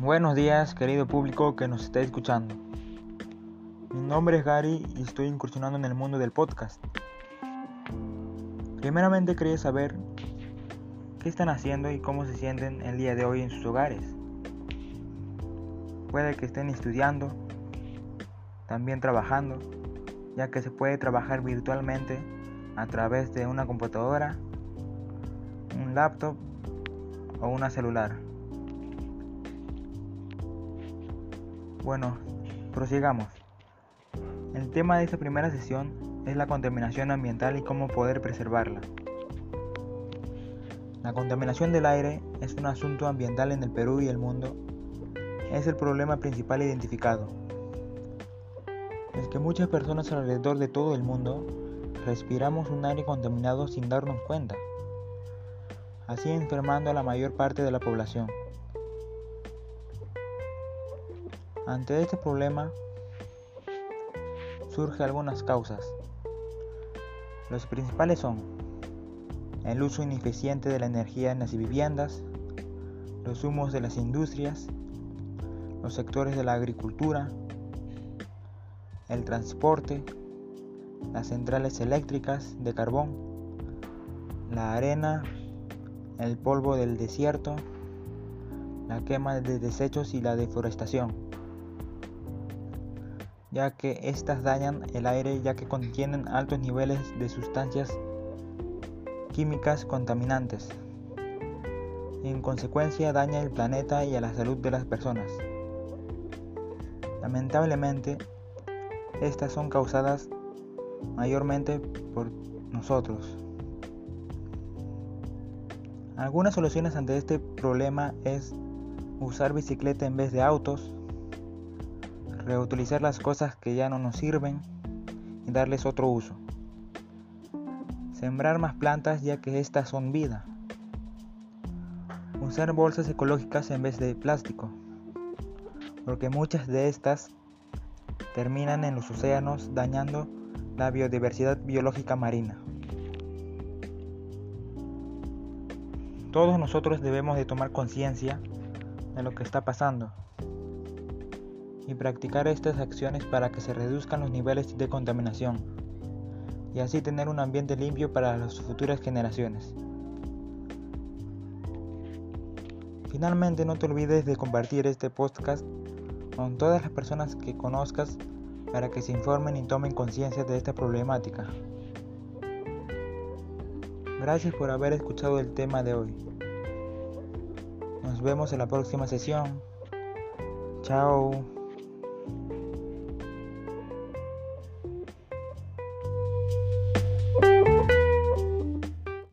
Buenos días, querido público que nos está escuchando. Mi nombre es Gary y estoy incursionando en el mundo del podcast. Primeramente quería saber qué están haciendo y cómo se sienten el día de hoy en sus hogares. Puede que estén estudiando, también trabajando, ya que se puede trabajar virtualmente a través de una computadora, un laptop o una celular. Bueno, prosigamos. El tema de esta primera sesión es la contaminación ambiental y cómo poder preservarla. La contaminación del aire es un asunto ambiental en el Perú y el mundo. Es el problema principal identificado. Es que muchas personas alrededor de todo el mundo respiramos un aire contaminado sin darnos cuenta, así enfermando a la mayor parte de la población. Ante este problema surgen algunas causas. Los principales son el uso ineficiente de la energía en las viviendas, los humos de las industrias, los sectores de la agricultura, el transporte, las centrales eléctricas de carbón, la arena, el polvo del desierto, la quema de desechos y la deforestación ya que éstas dañan el aire ya que contienen altos niveles de sustancias químicas contaminantes. En consecuencia daña el planeta y a la salud de las personas. Lamentablemente, estas son causadas mayormente por nosotros. Algunas soluciones ante este problema es usar bicicleta en vez de autos, reutilizar las cosas que ya no nos sirven y darles otro uso. Sembrar más plantas ya que estas son vida. Usar bolsas ecológicas en vez de plástico, porque muchas de estas terminan en los océanos dañando la biodiversidad biológica marina. Todos nosotros debemos de tomar conciencia de lo que está pasando y practicar estas acciones para que se reduzcan los niveles de contaminación y así tener un ambiente limpio para las futuras generaciones. Finalmente no te olvides de compartir este podcast con todas las personas que conozcas para que se informen y tomen conciencia de esta problemática. Gracias por haber escuchado el tema de hoy. Nos vemos en la próxima sesión. Chao.